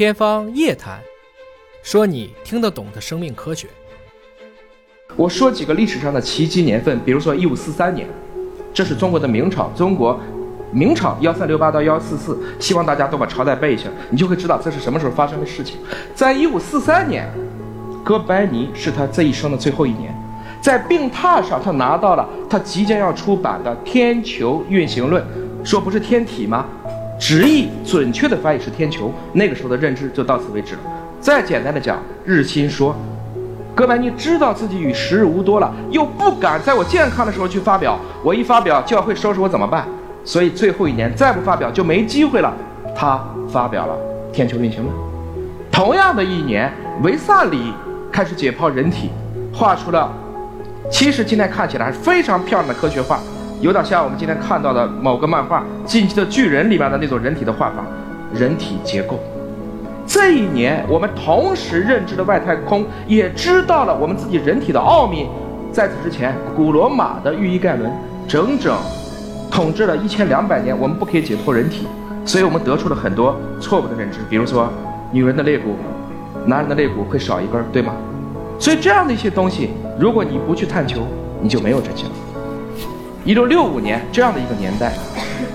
天方夜谭，说你听得懂的生命科学。我说几个历史上的奇迹年份，比如说一五四三年，这是中国的明朝，中国明朝幺三六八到幺四四，希望大家都把朝代背一下，你就会知道这是什么时候发生的事情。在一五四三年，哥白尼是他这一生的最后一年，在病榻上，他拿到了他即将要出版的《天球运行论》，说不是天体吗？直译准确的翻译是天球。那个时候的认知就到此为止了。再简单的讲，日心说。哥白尼知道自己与时日无多了，又不敢在我健康的时候去发表，我一发表教会收拾我怎么办？所以最后一年再不发表就没机会了。他发表了《天球运行论》。同样的一年，维萨里开始解剖人体，画出了，其实今天看起来还是非常漂亮的科学画，有点像我们今天看到的某个漫画《进击的巨人》里面的那种人体的画法，人体结构。这一年，我们同时认知了外太空，也知道了我们自己人体的奥秘。在此之前，古罗马的御医盖伦整整统治了一千两百年，我们不可以解剖人体，所以我们得出了很多错误的认知。比如说，女人的肋骨，男人的肋骨会少一根，对吗？所以这样的一些东西，如果你不去探求，你就没有真相。一六六五年这样的一个年代，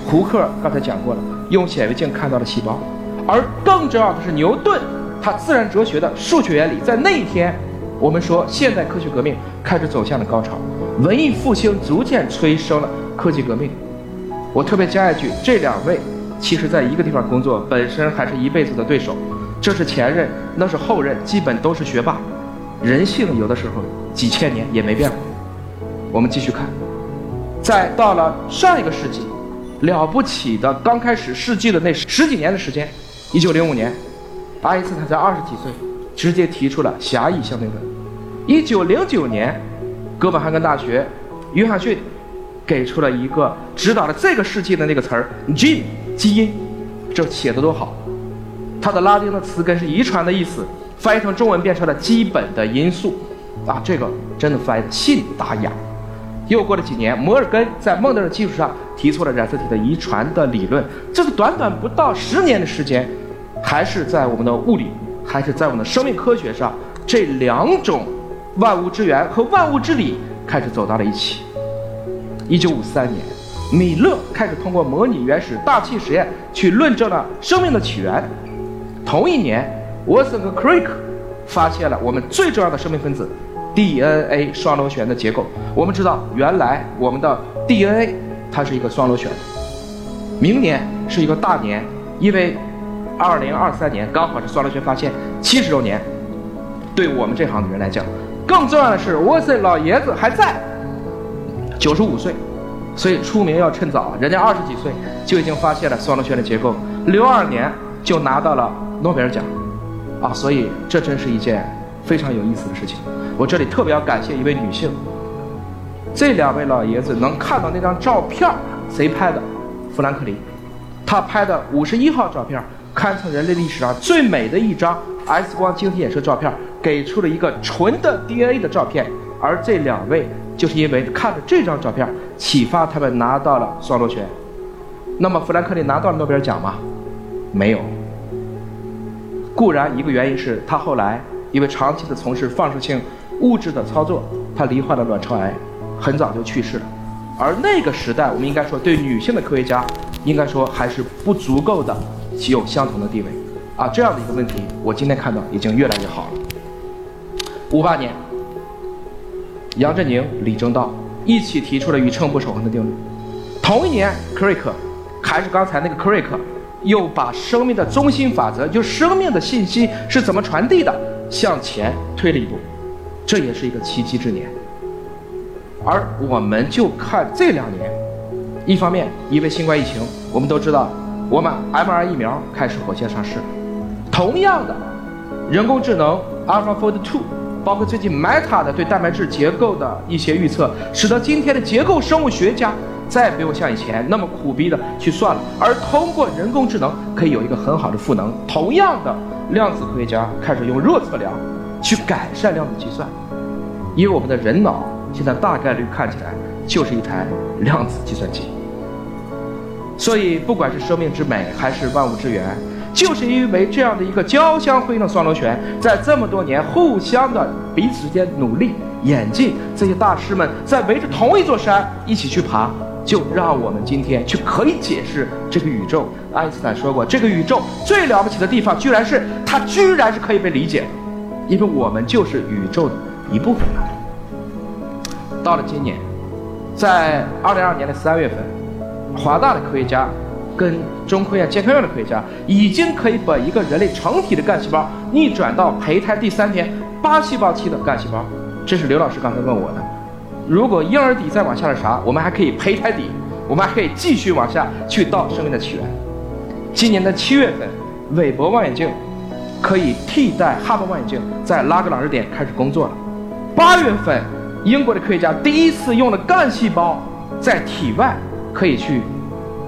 胡克刚才讲过了，用显微镜看到了细胞。而更重要的是，牛顿他自然哲学的数学原理，在那一天，我们说现代科学革命开始走向了高潮，文艺复兴逐渐催生了科技革命。我特别加一句，这两位其实在一个地方工作，本身还是一辈子的对手，这是前任，那是后任，基本都是学霸。人性有的时候几千年也没变过。我们继续看，在到了上一个世纪，了不起的刚开始世纪的那十几年的时间。一九零五年，爱因斯坦才二十几岁，直接提出了狭义相对论。一九零九年，哥本哈根大学约翰逊给出了一个指导了这个世纪的那个词儿 “gene” 基因，这写的多好！它的拉丁的词根是遗传的意思，翻译成中文变成了基本的因素。啊，这个真的翻译信达雅。又过了几年，摩尔根在孟德尔基础上提出了染色体的遗传的理论。这是短短不到十年的时间，还是在我们的物理，还是在我们的生命科学上，这两种万物之源和万物之理开始走到了一起。一九五三年，米勒开始通过模拟原始大气实验去论证了生命的起源。同一年，沃森和 Crick 发现了我们最重要的生命分子。DNA 双螺旋的结构，我们知道，原来我们的 DNA 它是一个双螺旋。明年是一个大年，因为2023年刚好是双螺旋发现七十周年。对我们这行的人来讲，更重要的是，沃森老爷子还在，九十五岁，所以出名要趁早。人家二十几岁就已经发现了双螺旋的结构，六二年就拿到了诺贝尔奖，啊，所以这真是一件非常有意思的事情。我这里特别要感谢一位女性，这两位老爷子能看到那张照片谁拍的？富兰克林，他拍的五十一号照片，堪称人类历史上最美的一张 X 光晶体衍射照片，给出了一个纯的 DNA 的照片。而这两位就是因为看着这张照片，启发他们拿到了双螺旋。那么富兰克林拿到了诺贝尔奖吗？没有。固然一个原因是他后来因为长期的从事放射性。物质的操作，他罹患了卵巢癌，很早就去世了。而那个时代，我们应该说对女性的科学家，应该说还是不足够的，具有相同的地位。啊，这样的一个问题，我今天看到已经越来越好了。五八年，杨振宁、李政道一起提出了宇称不守恒的定律。同一年，Crick，还是刚才那个 Crick，又把生命的中心法则，就生命的信息是怎么传递的，向前推了一步。这也是一个奇迹之年，而我们就看这两年，一方面因为新冠疫情，我们都知道，我们 m r 疫苗开始火线上市，同样的，人工智能 AlphaFold Two，包括最近 Meta 的对蛋白质结构的一些预测，使得今天的结构生物学家再也不用像以前那么苦逼的去算了，而通过人工智能可以有一个很好的赋能。同样的，量子科学家开始用热测量。去改善量子计算，因为我们的人脑现在大概率看起来就是一台量子计算机。所以，不管是生命之美还是万物之源，就是因为这样的一个交相辉映的双螺旋，在这么多年互相的彼此之间努力演进，这些大师们在围着同一座山一起去爬，就让我们今天去可以解释这个宇宙。爱因斯坦说过，这个宇宙最了不起的地方，居然是它居然是可以被理解，因为我们就是宇宙的一部分了。到了今年，在二零二二年的三月份，华大的科学家跟中科院健康院的科学家已经可以把一个人类成体的干细胞逆转到胚胎第三天八细胞期的干细胞。这是刘老师刚才问我的。如果婴儿底再往下是啥？我们还可以胚胎底，我们还可以继续往下去到生命的起源。今年的七月份，韦伯望远镜可以替代哈勃望远镜在拉格朗日点开始工作了。八月份。英国的科学家第一次用了干细胞在体外可以去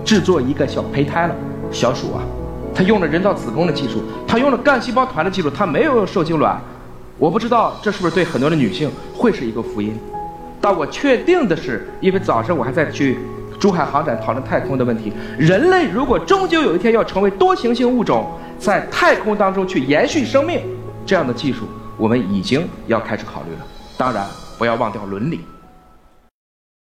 制作一个小胚胎了，小鼠啊，他用了人造子宫的技术，他用了干细胞团的技术，他没有用受精卵。我不知道这是不是对很多的女性会是一个福音，但我确定的是，因为早上我还在去珠海航展讨论太空的问题，人类如果终究有一天要成为多行星物种，在太空当中去延续生命，这样的技术我们已经要开始考虑了。当然。不要忘掉伦理。